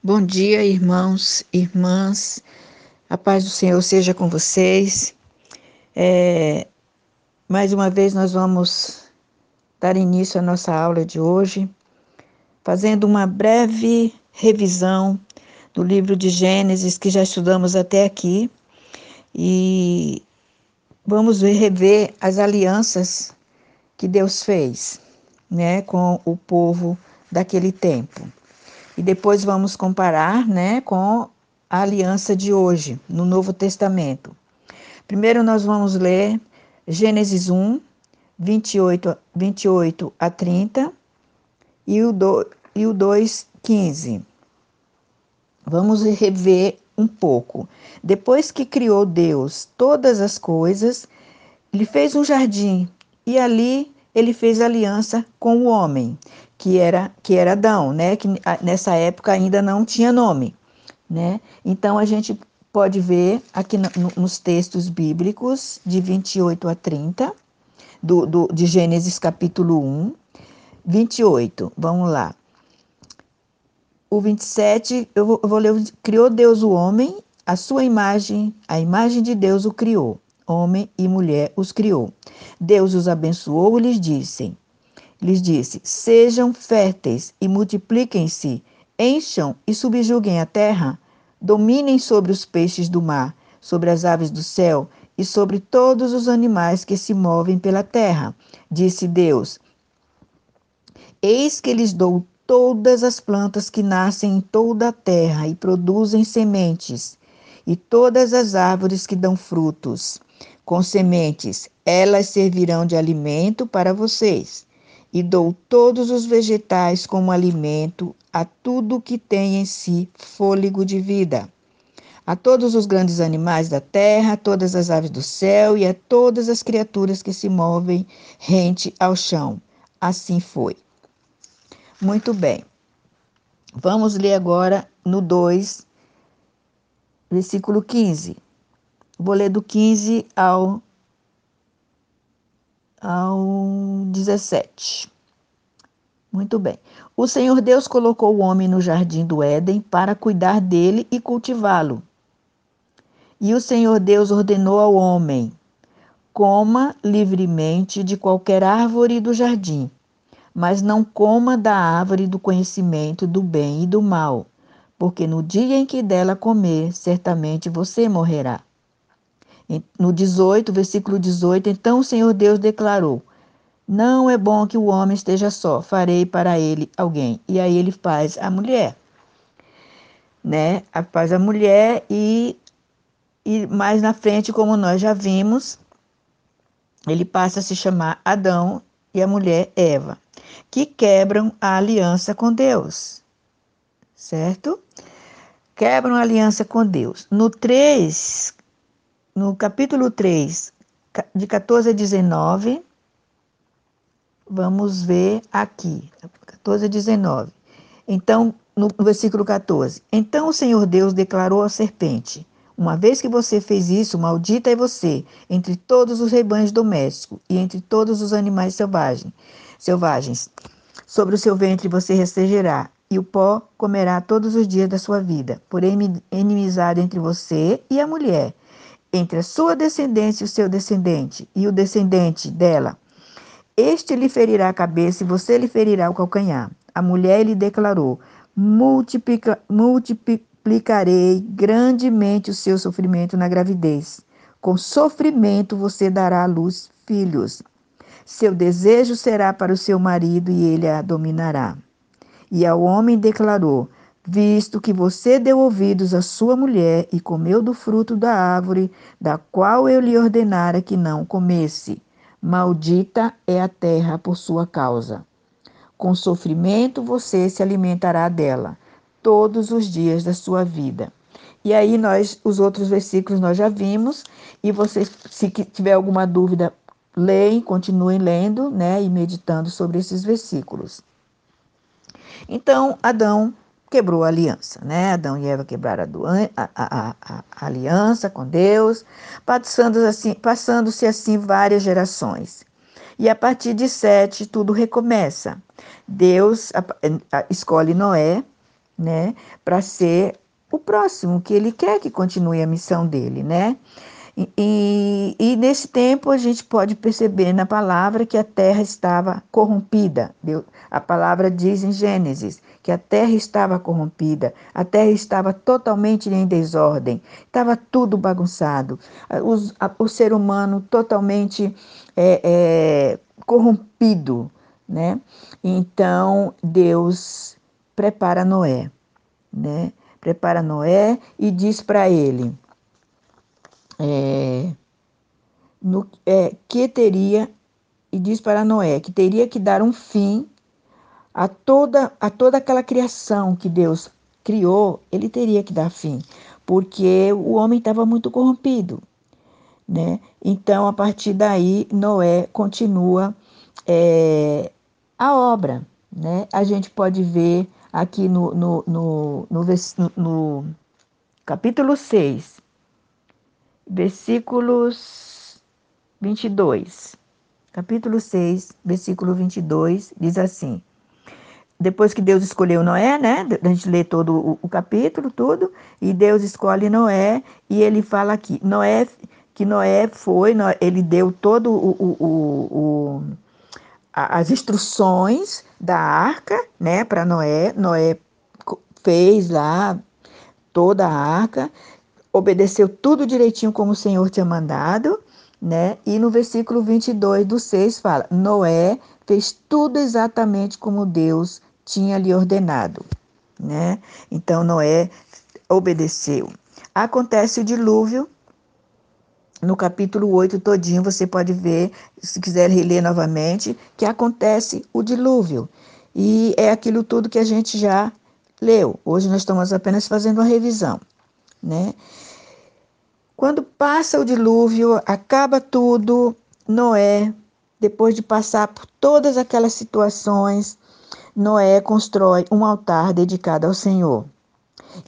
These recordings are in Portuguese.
Bom dia, irmãos, irmãs. A paz do Senhor seja com vocês. É, mais uma vez nós vamos dar início à nossa aula de hoje, fazendo uma breve revisão do livro de Gênesis que já estudamos até aqui e vamos rever as alianças que Deus fez, né, com o povo daquele tempo. E depois vamos comparar né, com a aliança de hoje, no Novo Testamento. Primeiro nós vamos ler Gênesis 1, 28, 28 a 30 e o, do, e o 2, 15. Vamos rever um pouco. Depois que criou Deus todas as coisas, ele fez um jardim e ali ele fez aliança com o homem que era que era Adão, né? Que nessa época ainda não tinha nome, né? Então a gente pode ver aqui no, nos textos bíblicos de 28 a 30 do, do, de Gênesis capítulo 1, 28. Vamos lá. O 27, eu vou, eu vou ler. Criou Deus o homem, a sua imagem, a imagem de Deus o criou. Homem e mulher os criou. Deus os abençoou e lhes disse: lhes disse: Sejam férteis e multipliquem-se, encham e subjuguem a terra, dominem sobre os peixes do mar, sobre as aves do céu e sobre todos os animais que se movem pela terra. Disse Deus: Eis que lhes dou todas as plantas que nascem em toda a terra e produzem sementes, e todas as árvores que dão frutos. Com sementes, elas servirão de alimento para vocês e dou todos os vegetais como alimento a tudo que tem em si fôlego de vida. A todos os grandes animais da terra, a todas as aves do céu e a todas as criaturas que se movem rente ao chão. Assim foi. Muito bem. Vamos ler agora no 2, versículo 15. Vou ler do 15 ao ao 17. Muito bem. O Senhor Deus colocou o homem no jardim do Éden para cuidar dele e cultivá-lo. E o Senhor Deus ordenou ao homem: coma livremente de qualquer árvore do jardim, mas não coma da árvore do conhecimento do bem e do mal, porque no dia em que dela comer, certamente você morrerá. No 18, versículo 18, então o Senhor Deus declarou: Não é bom que o homem esteja só, farei para ele alguém. E aí ele faz a mulher. Né? Faz a mulher e, e mais na frente, como nós já vimos, ele passa a se chamar Adão e a mulher Eva, que quebram a aliança com Deus. Certo? Quebram a aliança com Deus. No 3, no capítulo 3, de 14 a 19, vamos ver aqui, 14 a 19. Então, no versículo 14: Então o Senhor Deus declarou à serpente: Uma vez que você fez isso, maldita é você entre todos os rebanhos domésticos e entre todos os animais selvagens. selvagens. Sobre o seu ventre você receberá, e o pó comerá todos os dias da sua vida. Porém, inimizade entre você e a mulher, entre a sua descendência e o seu descendente, e o descendente dela. Este lhe ferirá a cabeça e você lhe ferirá o calcanhar. A mulher lhe declarou: Multiplica, multiplicarei grandemente o seu sofrimento na gravidez. Com sofrimento você dará à luz filhos. Seu desejo será para o seu marido e ele a dominará. E ao homem declarou: visto que você deu ouvidos à sua mulher e comeu do fruto da árvore, da qual eu lhe ordenara que não comesse. Maldita é a terra por sua causa. Com sofrimento você se alimentará dela todos os dias da sua vida. E aí nós, os outros versículos nós já vimos, e vocês, se tiver alguma dúvida, leem, continuem lendo, né, e meditando sobre esses versículos. Então, Adão quebrou a aliança, né? Adão e Eva quebraram a, a, a, a aliança com Deus, passando assim, passando-se assim várias gerações. E a partir de sete, tudo recomeça. Deus escolhe Noé, né, para ser o próximo que ele quer que continue a missão dele, né? E, e, nesse tempo a gente pode perceber na palavra que a terra estava corrompida. Deus, a palavra diz em Gênesis que a terra estava corrompida, a terra estava totalmente em desordem, estava tudo bagunçado, o, a, o ser humano totalmente é, é, corrompido, né? Então Deus prepara Noé, né? Prepara Noé e diz para ele é, no, é, que teria, e diz para Noé, que teria que dar um fim a toda, a toda aquela criação que Deus criou, ele teria que dar fim, porque o homem estava muito corrompido. Né? Então, a partir daí, Noé continua é, a obra. Né? A gente pode ver aqui no, no, no, no, no capítulo 6, versículos 22. Capítulo 6, versículo 22, diz assim: Depois que Deus escolheu Noé, né? A gente lê todo o, o capítulo, tudo, e Deus escolhe Noé, e ele fala aqui: Noé, que Noé foi, ele deu todo o, o, o as instruções da arca, né, para Noé. Noé fez lá toda a arca, obedeceu tudo direitinho como o Senhor tinha mandado, né? E no versículo 22 do 6 fala: Noé fez tudo exatamente como Deus tinha lhe ordenado, né? Então Noé obedeceu. Acontece o dilúvio, no capítulo 8 todinho você pode ver, se quiser reler novamente, que acontece o dilúvio. E é aquilo tudo que a gente já leu. Hoje nós estamos apenas fazendo uma revisão, né? Quando passa o dilúvio, acaba tudo, Noé, depois de passar por todas aquelas situações, Noé constrói um altar dedicado ao Senhor.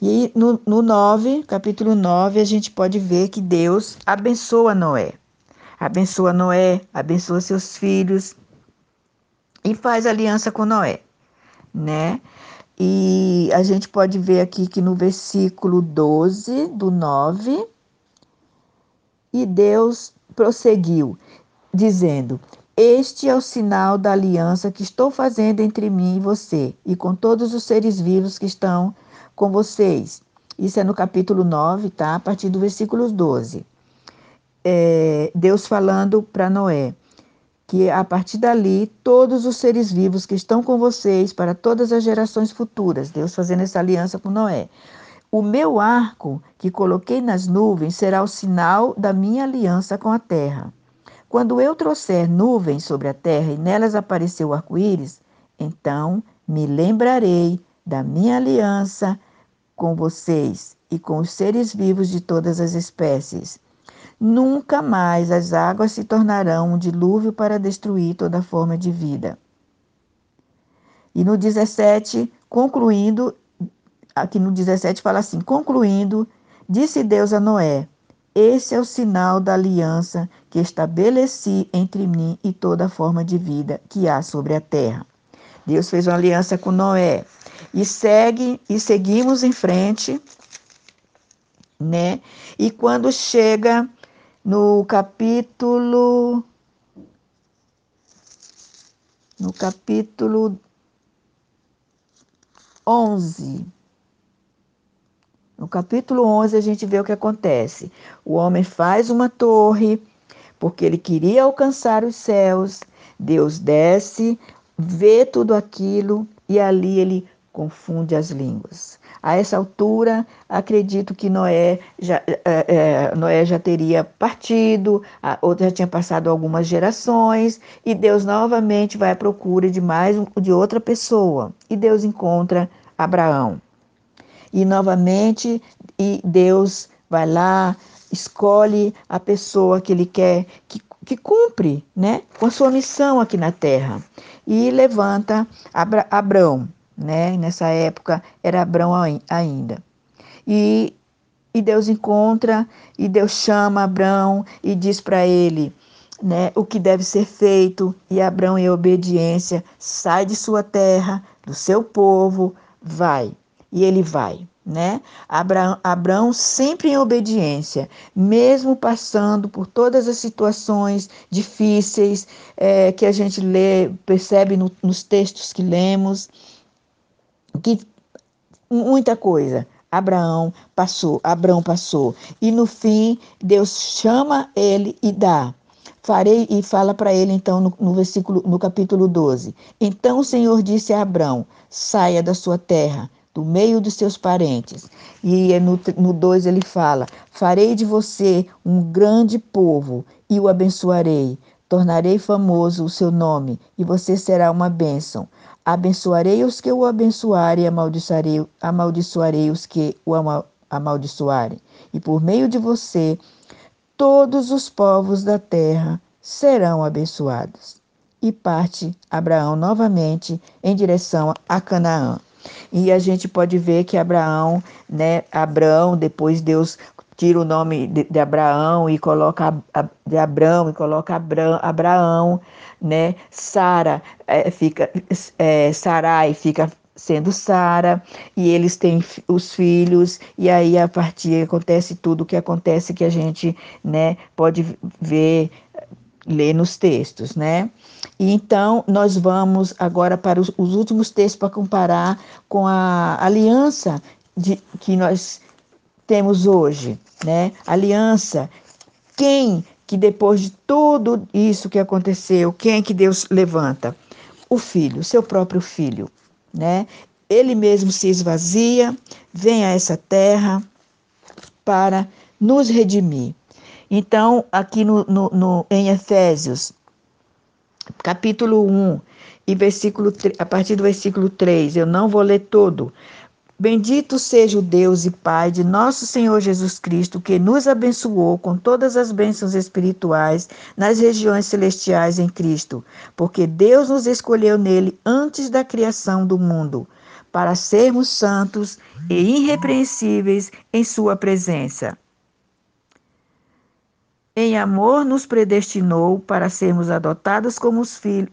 E no, no 9, capítulo 9, a gente pode ver que Deus abençoa Noé. Abençoa Noé, abençoa seus filhos e faz aliança com Noé, né? E a gente pode ver aqui que no versículo 12 do 9, e Deus prosseguiu, dizendo: Este é o sinal da aliança que estou fazendo entre mim e você, e com todos os seres vivos que estão com vocês. Isso é no capítulo 9, tá? A partir do versículo 12. É, Deus falando para Noé que a partir dali todos os seres vivos que estão com vocês para todas as gerações futuras, Deus fazendo essa aliança com Noé. O meu arco que coloquei nas nuvens será o sinal da minha aliança com a terra. Quando eu trouxer nuvens sobre a terra e nelas aparecer o arco-íris, então me lembrarei da minha aliança com vocês e com os seres vivos de todas as espécies. Nunca mais as águas se tornarão um dilúvio para destruir toda forma de vida. E no 17, concluindo, aqui no 17 fala assim: concluindo, disse Deus a Noé: Esse é o sinal da aliança que estabeleci entre mim e toda forma de vida que há sobre a terra. Deus fez uma aliança com Noé e segue e seguimos em frente, né? E quando chega no capítulo no capítulo 11, no capítulo 11, a gente vê o que acontece. O homem faz uma torre porque ele queria alcançar os céus. Deus desce, vê tudo aquilo e ali ele confunde as línguas. A essa altura, acredito que Noé já, é, é, Noé já teria partido, ou já tinha passado algumas gerações, e Deus novamente vai à procura de mais de outra pessoa. E Deus encontra Abraão. E novamente, e Deus vai lá, escolhe a pessoa que ele quer, que, que cumpre né, com a sua missão aqui na terra. E levanta Abra, Abrão, né? Nessa época era Abrão ainda. E, e Deus encontra, e Deus chama Abrão e diz para ele, né, o que deve ser feito, e Abrão, em obediência, sai de sua terra, do seu povo, vai e ele vai. Né? Abraão, Abraão sempre em obediência, mesmo passando por todas as situações difíceis é, que a gente lê, percebe no, nos textos que lemos, que muita coisa. Abraão passou, Abraão passou. E no fim, Deus chama ele e dá. Farei e fala para ele então no, no, versículo no capítulo 12. Então o Senhor disse a Abraão: Saia da sua terra, do meio dos seus parentes. E no, no 2 ele fala: Farei de você um grande povo e o abençoarei. Tornarei famoso o seu nome e você será uma bênção. Abençoarei os que o abençoarem, amaldiçoarei, amaldiçoarei os que o amaldiçoarem. E por meio de você, todos os povos da terra serão abençoados. E parte Abraão novamente em direção a Canaã. E a gente pode ver que Abraão, né, Abraão, depois Deus tira o nome de, de Abraão e coloca de Abraão e coloca Abraão, Abraão né? Sara é, fica é, Sarai fica sendo Sara e eles têm os filhos e aí a partir acontece tudo o que acontece que a gente, né, pode ver ler nos textos, né? E então nós vamos agora para os, os últimos textos para comparar com a aliança de, que nós temos hoje, né? Aliança. Quem que depois de tudo isso que aconteceu, quem é que Deus levanta? O filho, seu próprio filho, né? Ele mesmo se esvazia, vem a essa terra para nos redimir. Então, aqui no, no, no em Efésios, capítulo 1, e versículo, a partir do versículo 3, eu não vou ler todo, Bendito seja o Deus e Pai de nosso Senhor Jesus Cristo, que nos abençoou com todas as bênçãos espirituais nas regiões celestiais em Cristo, porque Deus nos escolheu nele antes da criação do mundo, para sermos santos e irrepreensíveis em Sua presença. Em amor, nos predestinou para sermos adotados como,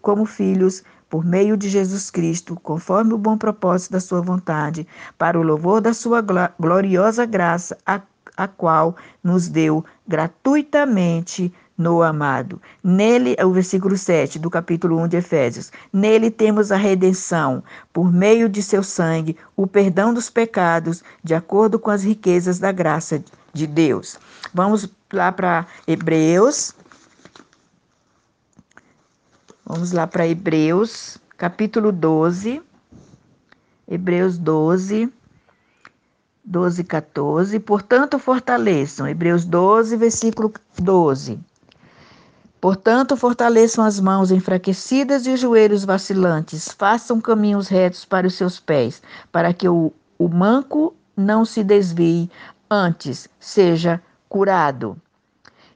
como filhos por meio de Jesus Cristo, conforme o bom propósito da sua vontade, para o louvor da sua gloriosa graça, a, a qual nos deu gratuitamente no amado. Nele, é o versículo 7 do capítulo 1 de Efésios. Nele temos a redenção, por meio de seu sangue, o perdão dos pecados, de acordo com as riquezas da graça de Deus. Vamos lá para Hebreus, Vamos lá para Hebreus, capítulo 12. Hebreus 12, 12, 14. Portanto, fortaleçam. Hebreus 12, versículo 12. Portanto, fortaleçam as mãos enfraquecidas e os joelhos vacilantes. Façam caminhos retos para os seus pés, para que o, o manco não se desvie, antes seja curado.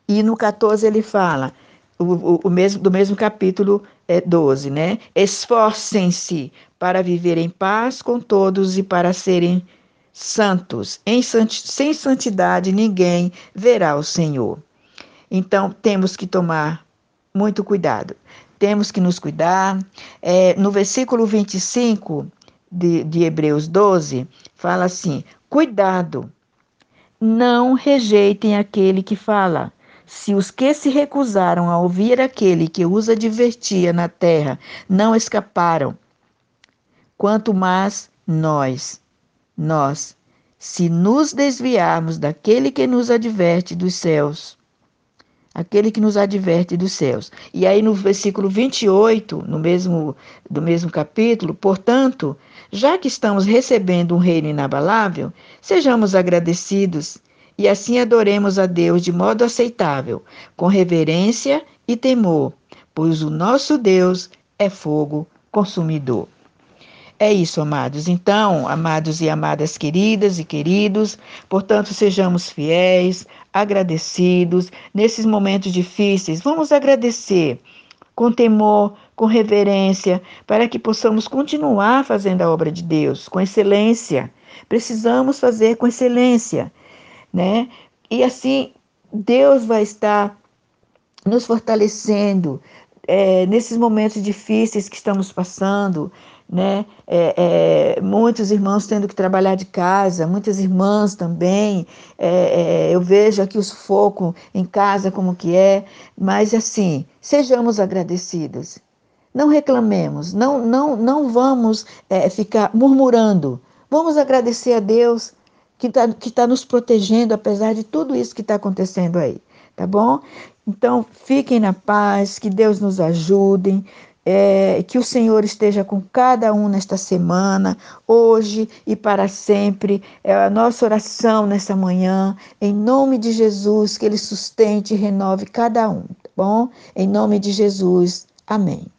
E no 14 ele fala: o, o, mesmo, do mesmo capítulo é, 12, né? Esforcem-se para viver em paz com todos e para serem santos. Em, sem santidade ninguém verá o Senhor. Então temos que tomar muito cuidado. Temos que nos cuidar. É, no versículo 25 de, de Hebreus 12, fala assim: Cuidado, não rejeitem aquele que fala. Se os que se recusaram a ouvir aquele que os advertia na terra não escaparam, quanto mais nós, nós, se nos desviarmos daquele que nos adverte dos céus, aquele que nos adverte dos céus. E aí no versículo 28, no mesmo do mesmo capítulo, portanto, já que estamos recebendo um reino inabalável, sejamos agradecidos e assim adoremos a Deus de modo aceitável, com reverência e temor, pois o nosso Deus é fogo consumidor. É isso, amados. Então, amados e amadas queridas e queridos, portanto, sejamos fiéis, agradecidos nesses momentos difíceis. Vamos agradecer com temor, com reverência, para que possamos continuar fazendo a obra de Deus com excelência. Precisamos fazer com excelência né? E assim, Deus vai estar nos fortalecendo é, nesses momentos difíceis que estamos passando, né? É, é, muitos irmãos tendo que trabalhar de casa, muitas irmãs também. É, é, eu vejo aqui o sufoco em casa como que é, mas assim, sejamos agradecidos. Não reclamemos, não, não, não vamos é, ficar murmurando. Vamos agradecer a Deus que está que tá nos protegendo, apesar de tudo isso que está acontecendo aí, tá bom? Então, fiquem na paz, que Deus nos ajude. É, que o Senhor esteja com cada um nesta semana, hoje e para sempre. É a nossa oração nessa manhã, em nome de Jesus, que Ele sustente e renove cada um, tá bom? Em nome de Jesus, amém.